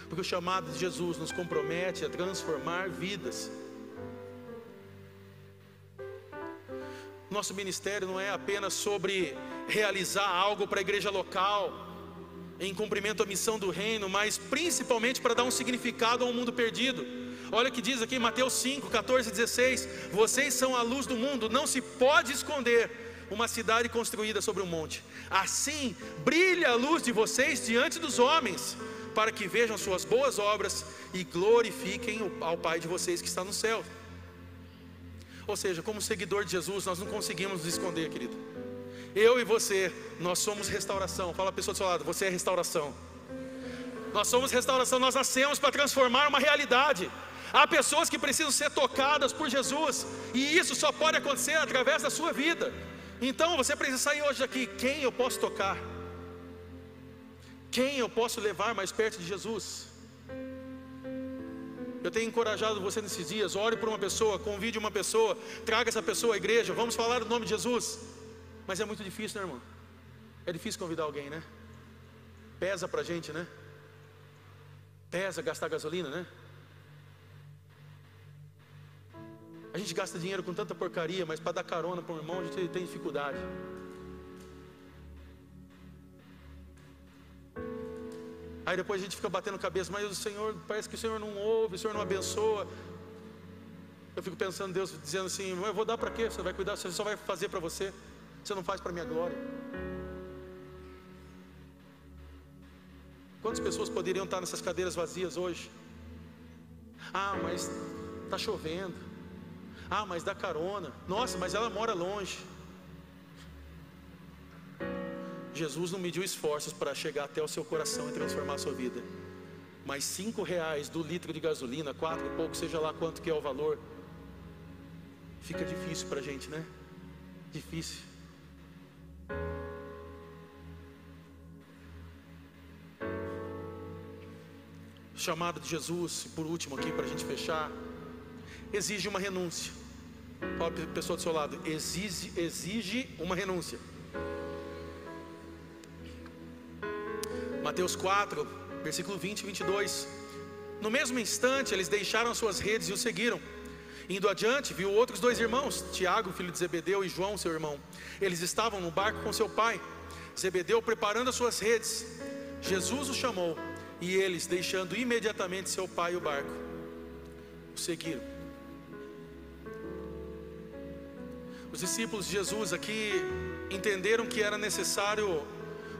Porque o chamado de Jesus nos compromete a transformar vidas. Nosso ministério não é apenas sobre realizar algo para a igreja local, em cumprimento à missão do reino, mas principalmente para dar um significado ao mundo perdido. Olha o que diz aqui Mateus 5, 14 e 16: Vocês são a luz do mundo, não se pode esconder uma cidade construída sobre um monte. Assim, brilha a luz de vocês diante dos homens, para que vejam suas boas obras e glorifiquem ao Pai de vocês que está no céu. Ou seja, como seguidor de Jesus, nós não conseguimos nos esconder, querido. Eu e você, nós somos restauração. Fala a pessoa do seu lado, você é restauração. Nós somos restauração, nós nascemos para transformar uma realidade. Há pessoas que precisam ser tocadas por Jesus, e isso só pode acontecer através da sua vida. Então você precisa sair hoje daqui. Quem eu posso tocar? Quem eu posso levar mais perto de Jesus? Eu tenho encorajado você nesses dias. Ore por uma pessoa, convide uma pessoa, traga essa pessoa à igreja. Vamos falar o nome de Jesus. Mas é muito difícil, né, irmão? É difícil convidar alguém, né? Pesa pra gente, né? Pesa gastar gasolina, né? A gente gasta dinheiro com tanta porcaria, mas para dar carona para um irmão a gente tem dificuldade. Aí depois a gente fica batendo cabeça, mas o Senhor, parece que o Senhor não ouve, o Senhor não abençoa. Eu fico pensando, Deus dizendo assim: eu vou dar para quê? Você vai cuidar, você só vai fazer para você, você não faz para minha glória. Quantas pessoas poderiam estar nessas cadeiras vazias hoje? Ah, mas está chovendo. Ah, mas dá carona. Nossa, mas ela mora longe. Jesus não mediu esforços para chegar até o seu coração e transformar a sua vida. Mas cinco reais do litro de gasolina, quatro e pouco, seja lá quanto que é o valor, fica difícil para a gente, né? Difícil. Chamado de Jesus, por último aqui para a gente fechar, exige uma renúncia. Fala a pessoa do seu lado, exige, exige uma renúncia. Mateus 4, versículo 20 e 22. No mesmo instante, eles deixaram suas redes e o seguiram. Indo adiante, viu outros dois irmãos, Tiago, filho de Zebedeu, e João, seu irmão. Eles estavam no barco com seu pai. Zebedeu preparando as suas redes. Jesus o chamou e eles, deixando imediatamente seu pai e o barco, o seguiram. Os discípulos de Jesus aqui entenderam que era necessário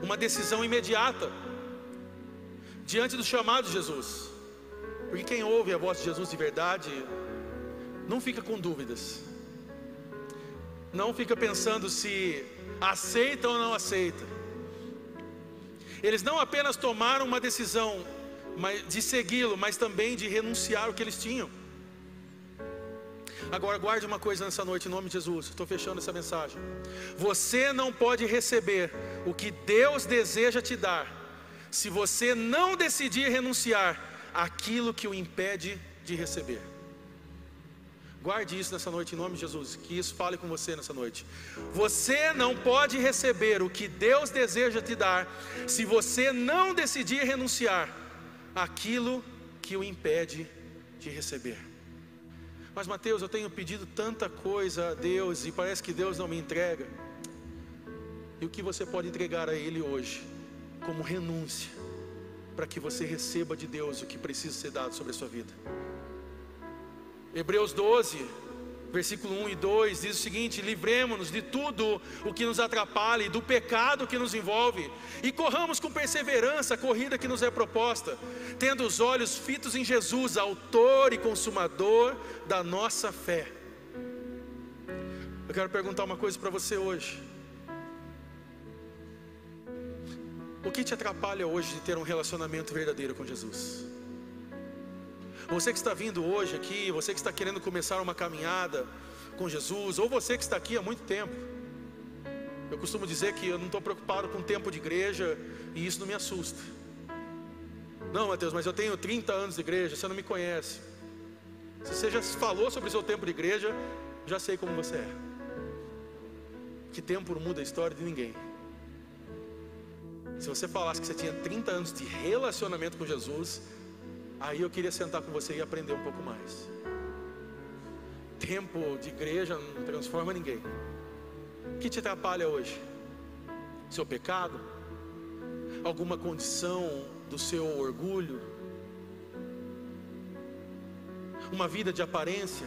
uma decisão imediata diante do chamado de Jesus. Porque quem ouve a voz de Jesus de verdade não fica com dúvidas. Não fica pensando se aceita ou não aceita. Eles não apenas tomaram uma decisão de segui-lo, mas também de renunciar o que eles tinham. Agora guarde uma coisa nessa noite, em nome de Jesus. Estou fechando essa mensagem. Você não pode receber o que Deus deseja te dar, se você não decidir renunciar aquilo que o impede de receber. Guarde isso nessa noite em nome de Jesus. Que isso fale com você nessa noite. Você não pode receber o que Deus deseja te dar se você não decidir renunciar aquilo que o impede de receber. Mas Mateus, eu tenho pedido tanta coisa a Deus e parece que Deus não me entrega. E o que você pode entregar a Ele hoje, como renúncia, para que você receba de Deus o que precisa ser dado sobre a sua vida? Hebreus 12, versículo 1 e 2 diz o seguinte: livremos-nos de tudo o que nos atrapalha e do pecado que nos envolve, e corramos com perseverança a corrida que nos é proposta, tendo os olhos fitos em Jesus, Autor e Consumador da nossa fé. Eu quero perguntar uma coisa para você hoje. O que te atrapalha hoje de ter um relacionamento verdadeiro com Jesus? Você que está vindo hoje aqui, você que está querendo começar uma caminhada com Jesus, ou você que está aqui há muito tempo. Eu costumo dizer que eu não estou preocupado com o tempo de igreja e isso não me assusta. Não, Mateus, mas eu tenho 30 anos de igreja, você não me conhece. Se você já falou sobre o seu tempo de igreja, já sei como você é. Que tempo muda a história de ninguém. Se você falasse que você tinha 30 anos de relacionamento com Jesus, Aí eu queria sentar com você e aprender um pouco mais. Tempo de igreja não transforma ninguém. O que te atrapalha hoje? Seu pecado? Alguma condição do seu orgulho? Uma vida de aparência?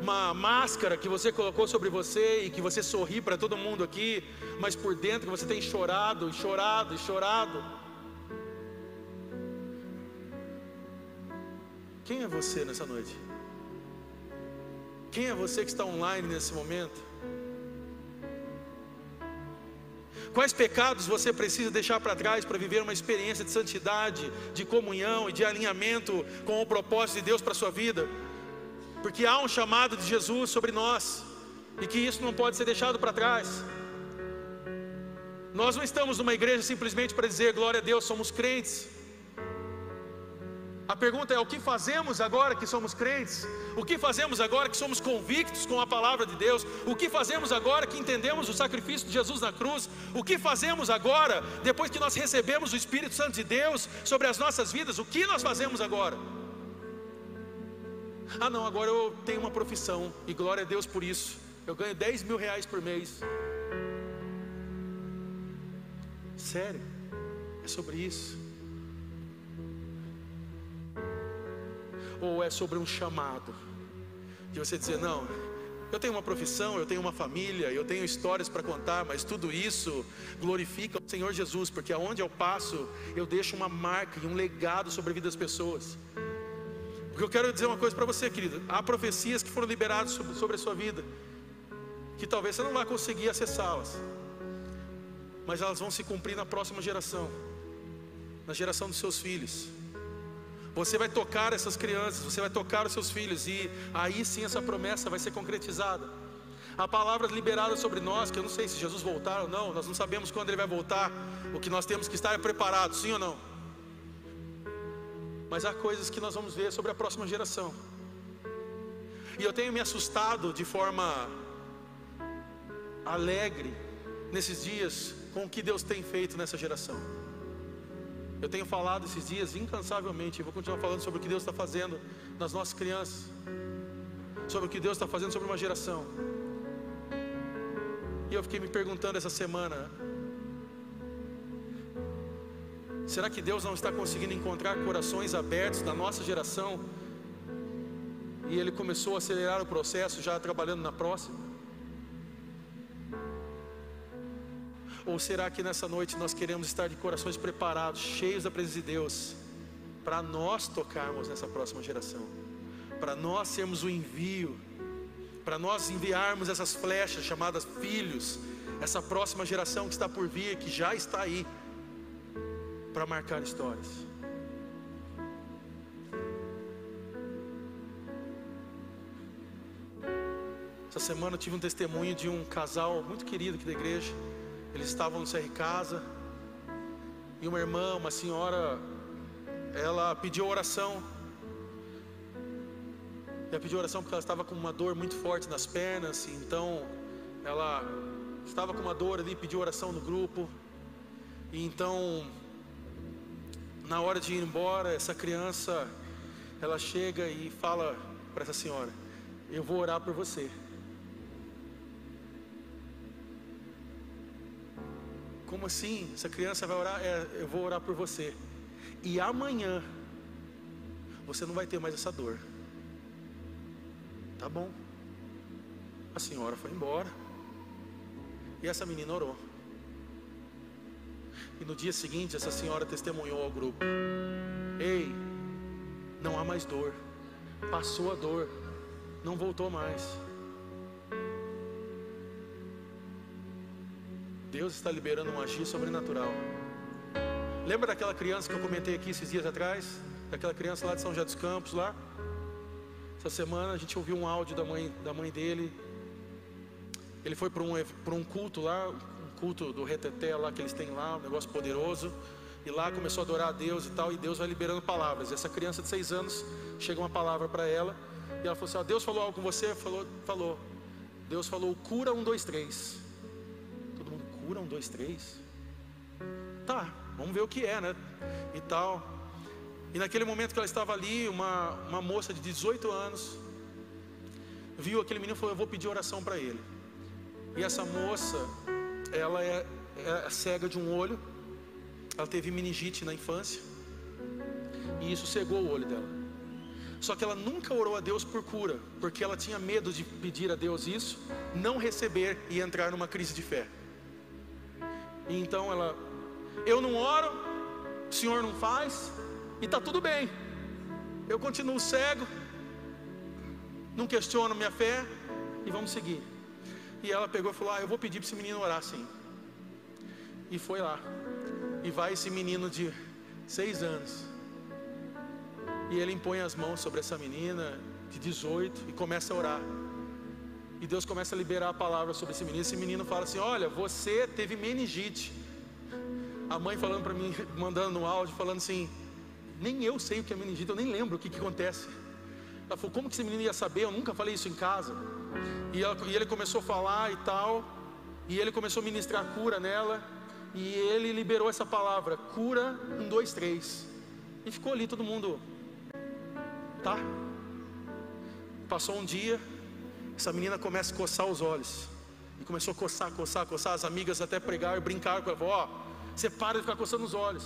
Uma máscara que você colocou sobre você e que você sorri para todo mundo aqui, mas por dentro você tem chorado e chorado e chorado. Quem é você nessa noite? Quem é você que está online nesse momento? Quais pecados você precisa deixar para trás para viver uma experiência de santidade, de comunhão e de alinhamento com o propósito de Deus para a sua vida? Porque há um chamado de Jesus sobre nós e que isso não pode ser deixado para trás. Nós não estamos numa igreja simplesmente para dizer glória a Deus, somos crentes. A pergunta é: o que fazemos agora que somos crentes? O que fazemos agora que somos convictos com a palavra de Deus? O que fazemos agora que entendemos o sacrifício de Jesus na cruz? O que fazemos agora, depois que nós recebemos o Espírito Santo de Deus sobre as nossas vidas? O que nós fazemos agora? Ah, não, agora eu tenho uma profissão e glória a Deus por isso. Eu ganho 10 mil reais por mês. Sério, é sobre isso. ou é sobre um chamado? De você dizer, não, eu tenho uma profissão, eu tenho uma família, eu tenho histórias para contar, mas tudo isso glorifica o Senhor Jesus, porque aonde eu passo, eu deixo uma marca e um legado sobre a vida das pessoas. Porque eu quero dizer uma coisa para você, querido: há profecias que foram liberadas sobre, a sua vida, que talvez você não vá conseguir acessá-las, mas elas vão se cumprir na próxima geração, na geração dos seus filhos. Você vai tocar essas crianças, você vai tocar os seus filhos, e aí sim essa promessa vai ser concretizada. Há palavras liberadas sobre nós, que eu não sei se Jesus voltar ou não, nós não sabemos quando ele vai voltar. O que nós temos que estar é preparados, sim ou não? Mas há coisas que nós vamos ver sobre a próxima geração. E eu tenho me assustado de forma alegre nesses dias com o que Deus tem feito nessa geração. Eu tenho falado esses dias incansavelmente, e vou continuar falando sobre o que Deus está fazendo nas nossas crianças, sobre o que Deus está fazendo sobre uma geração. E eu fiquei me perguntando essa semana: Será que Deus não está conseguindo encontrar corações abertos da nossa geração? E Ele começou a acelerar o processo já trabalhando na próxima? Ou será que nessa noite nós queremos estar de corações preparados, cheios da presença de Deus, para nós tocarmos nessa próxima geração, para nós sermos o envio, para nós enviarmos essas flechas chamadas filhos, essa próxima geração que está por vir, que já está aí, para marcar histórias. Essa semana eu tive um testemunho de um casal muito querido aqui da igreja. Eles estavam no CR Casa e uma irmã, uma senhora, ela pediu oração. Ela pediu oração porque ela estava com uma dor muito forte nas pernas, então ela estava com uma dor ali, pediu oração no grupo. E então na hora de ir embora, essa criança, ela chega e fala para essa senhora: Eu vou orar por você. Como assim? Essa criança vai orar? É, eu vou orar por você. E amanhã, você não vai ter mais essa dor. Tá bom. A senhora foi embora. E essa menina orou. E no dia seguinte, essa senhora testemunhou ao grupo: Ei, não há mais dor. Passou a dor, não voltou mais. Deus está liberando um agir sobrenatural. Lembra daquela criança que eu comentei aqui esses dias atrás? Daquela criança lá de São José dos Campos, lá? Essa semana a gente ouviu um áudio da mãe, da mãe dele. Ele foi para um, um culto lá, culto do reteté lá que eles têm lá, um negócio poderoso. E lá começou a adorar a Deus e tal, e Deus vai liberando palavras. E essa criança de seis anos chega uma palavra para ela, e ela falou assim: ah, Deus falou algo com você? Falou, falou. Deus falou, cura um, dois, três. Todo mundo, cura um, dois, três? Tá, vamos ver o que é, né? E tal. E naquele momento que ela estava ali, uma, uma moça de 18 anos viu aquele menino e falou: Eu vou pedir oração para ele. E essa moça ela é, é cega de um olho, ela teve meningite na infância, e isso cegou o olho dela. Só que ela nunca orou a Deus por cura, porque ela tinha medo de pedir a Deus isso, não receber e entrar numa crise de fé. E então ela, eu não oro, o Senhor não faz, e está tudo bem. Eu continuo cego, não questiono minha fé e vamos seguir. E ela pegou e falou: Ah, eu vou pedir para esse menino orar sim. E foi lá. E vai esse menino de seis anos. E ele impõe as mãos sobre essa menina de 18 e começa a orar. E Deus começa a liberar a palavra sobre esse menino. Esse menino fala assim: Olha, você teve meningite. A mãe falando para mim, mandando no áudio, falando assim: Nem eu sei o que é meningite, eu nem lembro o que, que acontece. Ela falou: Como que esse menino ia saber? Eu nunca falei isso em casa. E, ela, e ele começou a falar e tal. E ele começou a ministrar cura nela. E ele liberou essa palavra: cura, um, dois, três. E ficou ali todo mundo. Tá? Passou um dia. Essa menina começa a coçar os olhos. E começou a coçar, coçar, coçar. As amigas até pregaram e brincaram com ela: Ó, oh, você para de ficar coçando os olhos.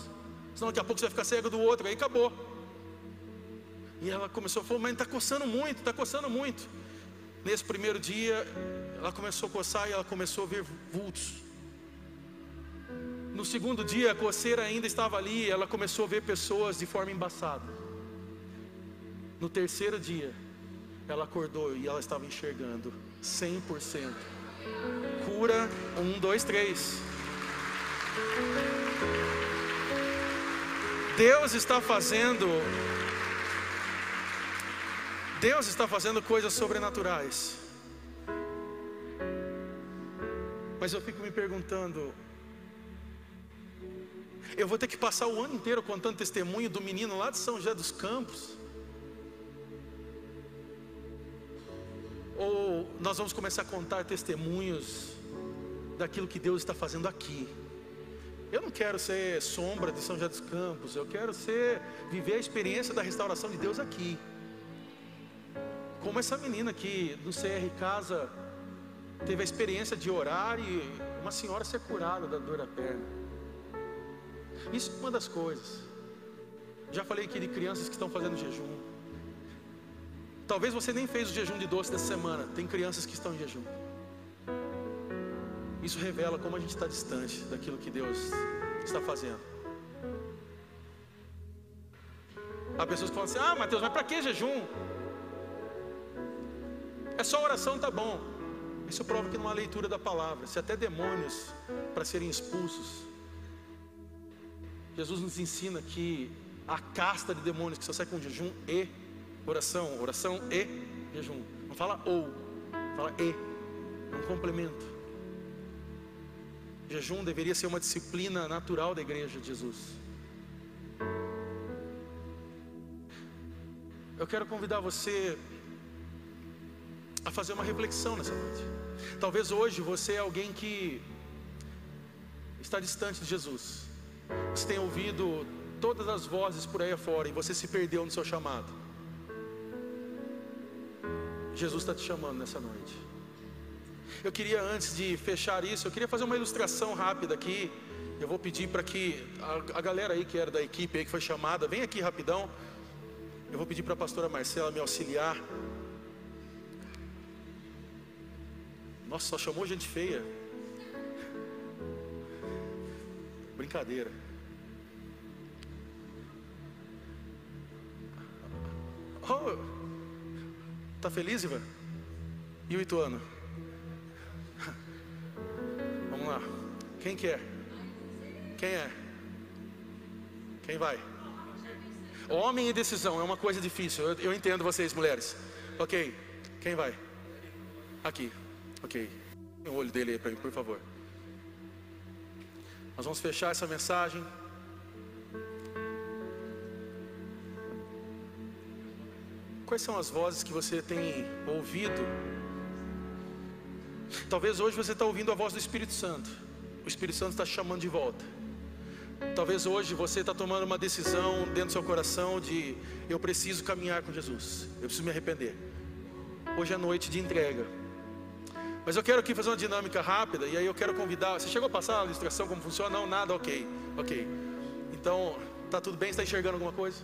Senão daqui a pouco você vai ficar cego do outro. Aí acabou. E ela começou a falar: Mas está coçando muito, está coçando muito. Nesse primeiro dia, ela começou a coçar e ela começou a ver vultos. No segundo dia, a coceira ainda estava ali, ela começou a ver pessoas de forma embaçada. No terceiro dia, ela acordou e ela estava enxergando 100%. Cura, um, dois, três. Deus está fazendo Deus está fazendo coisas sobrenaturais. Mas eu fico me perguntando: eu vou ter que passar o ano inteiro contando testemunho do menino lá de São José dos Campos? Ou nós vamos começar a contar testemunhos daquilo que Deus está fazendo aqui? Eu não quero ser sombra de São José dos Campos, eu quero ser viver a experiência da restauração de Deus aqui. Como essa menina que no CR Casa teve a experiência de orar e uma senhora ser curada da dor da perna. Isso é uma das coisas. Já falei aqui de crianças que estão fazendo jejum. Talvez você nem fez o jejum de doce dessa semana. Tem crianças que estão em jejum. Isso revela como a gente está distante daquilo que Deus está fazendo. Há pessoas que falam assim: Ah, Mateus, mas para que jejum? É só oração, tá bom. Isso prova que não há leitura da palavra. Se até demônios para serem expulsos. Jesus nos ensina que a casta de demônios que só sai com jejum e oração, oração e jejum. Não fala ou, fala e. É um complemento. Jejum deveria ser uma disciplina natural da igreja de Jesus. Eu quero convidar você a fazer uma reflexão nessa noite. Talvez hoje você é alguém que está distante de Jesus. Você tem ouvido todas as vozes por aí afora e você se perdeu no seu chamado. Jesus está te chamando nessa noite. Eu queria, antes de fechar isso, eu queria fazer uma ilustração rápida aqui. Eu vou pedir para que a, a, galera aí que era da equipe aí que foi chamada, vem aqui rapidão. Eu vou pedir para a pastora Marcela me auxiliar. Nossa, só chamou gente feia. Brincadeira. Oh, tá feliz, Ivan? E o Ituano? Vamos lá. Quem quer? Quem é? Quem vai? Homem e decisão é uma coisa difícil. Eu, eu entendo vocês, mulheres. Ok. Quem vai? Aqui. Ok. O olho dele aí para mim, por favor. Nós vamos fechar essa mensagem. Quais são as vozes que você tem ouvido? Talvez hoje você está ouvindo a voz do Espírito Santo. O Espírito Santo está chamando de volta. Talvez hoje você está tomando uma decisão dentro do seu coração de eu preciso caminhar com Jesus. Eu preciso me arrepender. Hoje é noite de entrega. Mas eu quero aqui fazer uma dinâmica rápida e aí eu quero convidar. Você chegou a passar a ilustração como funciona? Não, nada, ok, ok. Então, tá tudo bem? Está enxergando alguma coisa?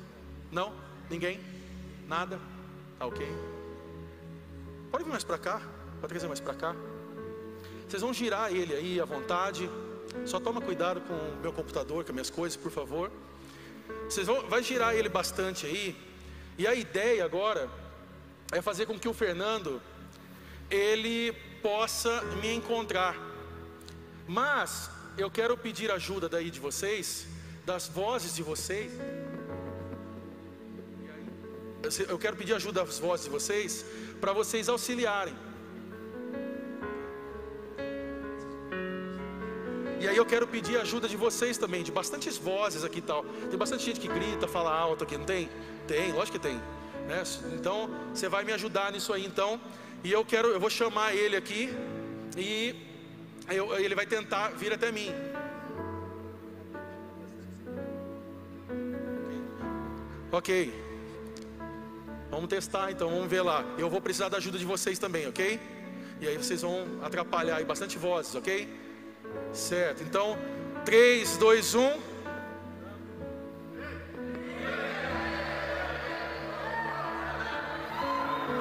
Não? Ninguém? Nada? Tá ok? Pode vir mais para cá? Pode trazer mais para cá? Vocês vão girar ele aí à vontade. Só toma cuidado com o meu computador, com as minhas coisas, por favor. Vocês vão, vai girar ele bastante aí. E a ideia agora é fazer com que o Fernando ele possa me encontrar. Mas eu quero pedir ajuda daí de vocês, das vozes de vocês. Eu quero pedir ajuda das vozes de vocês, para vocês auxiliarem. E aí eu quero pedir ajuda de vocês também, de bastantes vozes aqui e tal. Tem bastante gente que grita, fala alto aqui, não tem? Tem, lógico que tem. Né? Então, você vai me ajudar nisso aí então. E eu quero, eu vou chamar ele aqui e eu, ele vai tentar vir até mim. Ok. Vamos testar então, vamos ver lá. Eu vou precisar da ajuda de vocês também, ok? E aí vocês vão atrapalhar aí bastante vozes, ok? Certo. Então, 3, 2, 1.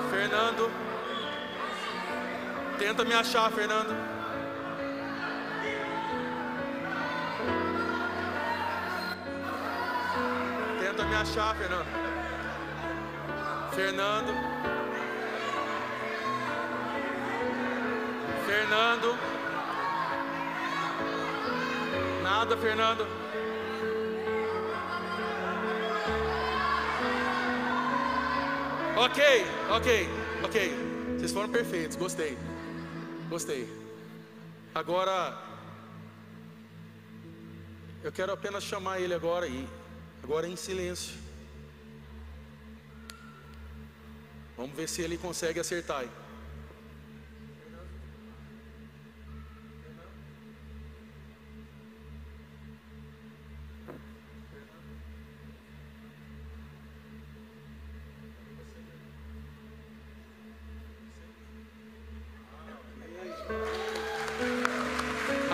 Fernando. Tenta me achar, Fernando. Tenta me achar, Fernando. Fernando. Fernando. Nada, Fernando. Ok, ok, ok. Vocês foram perfeitos, gostei. Gostei. Agora, eu quero apenas chamar ele agora aí, agora em silêncio. Vamos ver se ele consegue acertar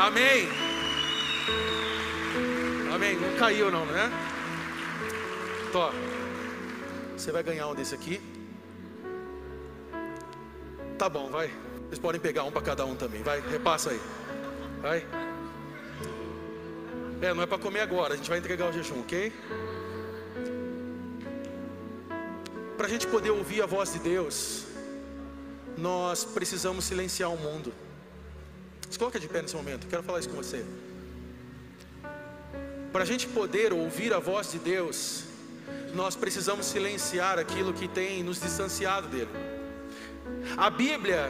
Amém. Amém. caiu não, né? Tó. Você vai ganhar um desse aqui. Tá bom, vai. Vocês podem pegar um para cada um também. Vai, repassa aí. Vai. É, não é para comer agora, a gente vai entregar o jejum, ok? Para a gente poder ouvir a voz de Deus, nós precisamos silenciar o mundo. Se coloca de pé nesse momento, quero falar isso com você. Para a gente poder ouvir a voz de Deus, nós precisamos silenciar aquilo que tem nos distanciado dele. A Bíblia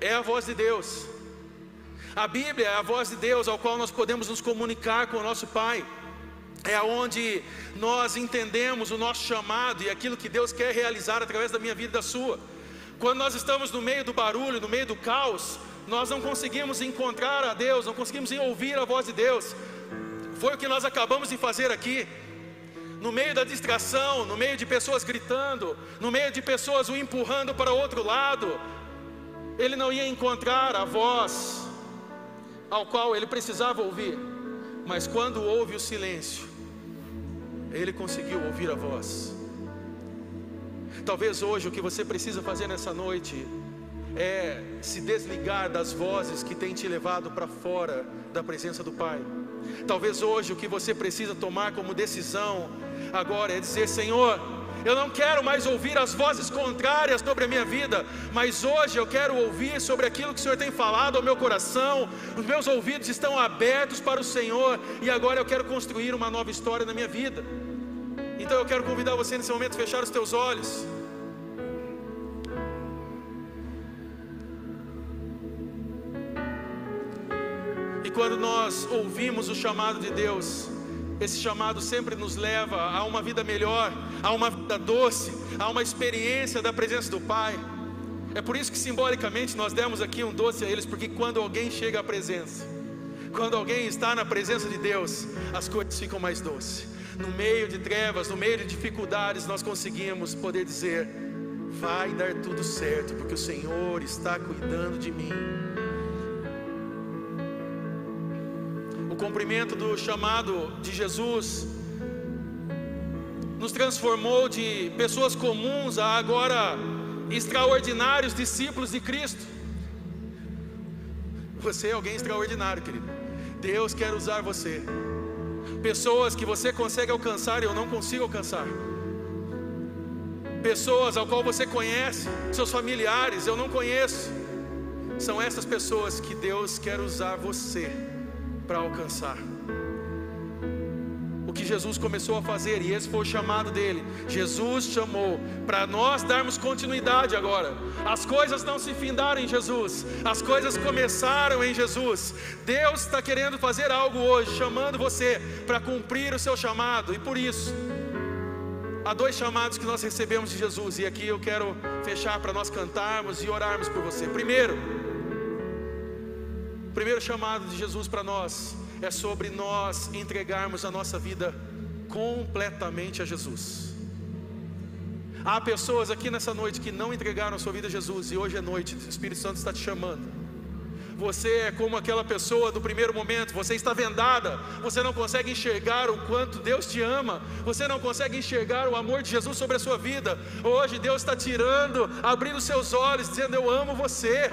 é a voz de Deus. A Bíblia é a voz de Deus ao qual nós podemos nos comunicar com o nosso Pai. É onde nós entendemos o nosso chamado e aquilo que Deus quer realizar através da minha vida e da sua. Quando nós estamos no meio do barulho, no meio do caos, nós não conseguimos encontrar a Deus, não conseguimos ouvir a voz de Deus. Foi o que nós acabamos de fazer aqui. No meio da distração, no meio de pessoas gritando, no meio de pessoas o empurrando para outro lado, ele não ia encontrar a voz ao qual ele precisava ouvir. Mas quando houve o silêncio, ele conseguiu ouvir a voz. Talvez hoje o que você precisa fazer nessa noite é se desligar das vozes que têm te levado para fora da presença do Pai. Talvez hoje o que você precisa tomar como decisão agora é dizer: Senhor, eu não quero mais ouvir as vozes contrárias sobre a minha vida, mas hoje eu quero ouvir sobre aquilo que o Senhor tem falado ao meu coração. Os meus ouvidos estão abertos para o Senhor e agora eu quero construir uma nova história na minha vida. Então eu quero convidar você nesse momento a fechar os teus olhos. Quando nós ouvimos o chamado de Deus, esse chamado sempre nos leva a uma vida melhor, a uma vida doce, a uma experiência da presença do Pai. É por isso que simbolicamente nós demos aqui um doce a eles, porque quando alguém chega à presença, quando alguém está na presença de Deus, as coisas ficam mais doces. No meio de trevas, no meio de dificuldades, nós conseguimos poder dizer: vai dar tudo certo, porque o Senhor está cuidando de mim. O cumprimento do chamado de Jesus nos transformou de pessoas comuns a agora extraordinários discípulos de Cristo. Você é alguém extraordinário, querido. Deus quer usar você. Pessoas que você consegue alcançar e eu não consigo alcançar. Pessoas ao qual você conhece, seus familiares, eu não conheço. São essas pessoas que Deus quer usar você para alcançar. O que Jesus começou a fazer, e esse foi o chamado dele. Jesus chamou para nós darmos continuidade agora. As coisas não se findaram em Jesus, as coisas começaram em Jesus. Deus está querendo fazer algo hoje, chamando você para cumprir o seu chamado, e por isso, há dois chamados que nós recebemos de Jesus, e aqui eu quero fechar para nós cantarmos e orarmos por você. Primeiro, primeiro chamado de Jesus para nós é sobre nós entregarmos a nossa vida completamente a Jesus. Há pessoas aqui nessa noite que não entregaram a sua vida a Jesus e hoje é noite, o Espírito Santo está te chamando. Você é como aquela pessoa do primeiro momento, você está vendada, você não consegue enxergar o quanto Deus te ama, você não consegue enxergar o amor de Jesus sobre a sua vida. Hoje Deus está tirando, abrindo seus olhos, dizendo: Eu amo você,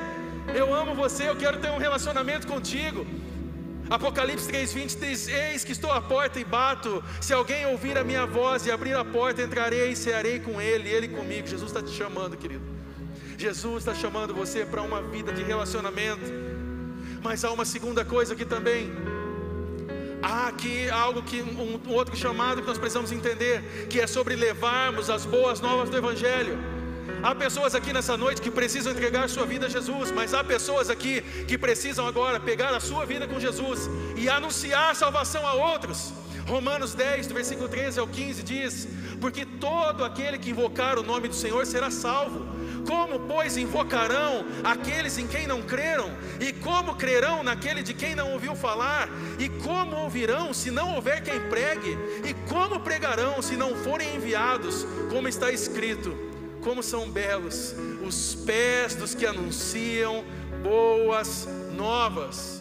eu amo você, eu quero ter um relacionamento contigo. Apocalipse 3:20 diz: Eis que estou à porta e bato. Se alguém ouvir a minha voz e abrir a porta, entrarei e cearei com ele, ele comigo. Jesus está te chamando, querido. Jesus está chamando você para uma vida de relacionamento. Mas há uma segunda coisa aqui também. Há aqui algo que um outro chamado que nós precisamos entender, que é sobre levarmos as boas novas do Evangelho. Há pessoas aqui nessa noite que precisam entregar sua vida a Jesus, mas há pessoas aqui que precisam agora pegar a sua vida com Jesus e anunciar salvação a outros. Romanos 10, do versículo 13 ao 15 diz: Porque todo aquele que invocar o nome do Senhor será salvo. Como, pois, invocarão aqueles em quem não creram? E como crerão naquele de quem não ouviu falar? E como ouvirão se não houver quem pregue? E como pregarão se não forem enviados? Como está escrito: como são belos os pés dos que anunciam boas novas.